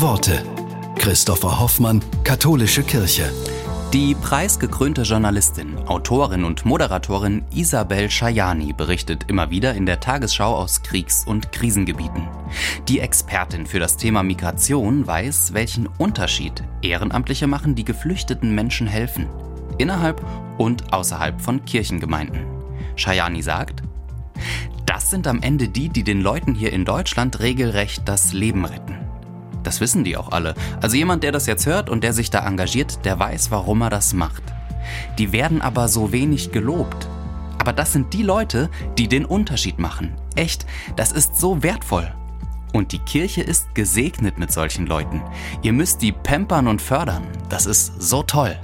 Worte. Christopher Hoffmann, Katholische Kirche. Die preisgekrönte Journalistin, Autorin und Moderatorin Isabel Schajani berichtet immer wieder in der Tagesschau aus Kriegs- und Krisengebieten. Die Expertin für das Thema Migration weiß, welchen Unterschied Ehrenamtliche machen, die geflüchteten Menschen helfen. Innerhalb und außerhalb von Kirchengemeinden. Schajani sagt, das sind am Ende die, die den Leuten hier in Deutschland regelrecht das Leben retten. Das wissen die auch alle. Also jemand, der das jetzt hört und der sich da engagiert, der weiß, warum er das macht. Die werden aber so wenig gelobt. Aber das sind die Leute, die den Unterschied machen. Echt, das ist so wertvoll. Und die Kirche ist gesegnet mit solchen Leuten. Ihr müsst die pampern und fördern. Das ist so toll.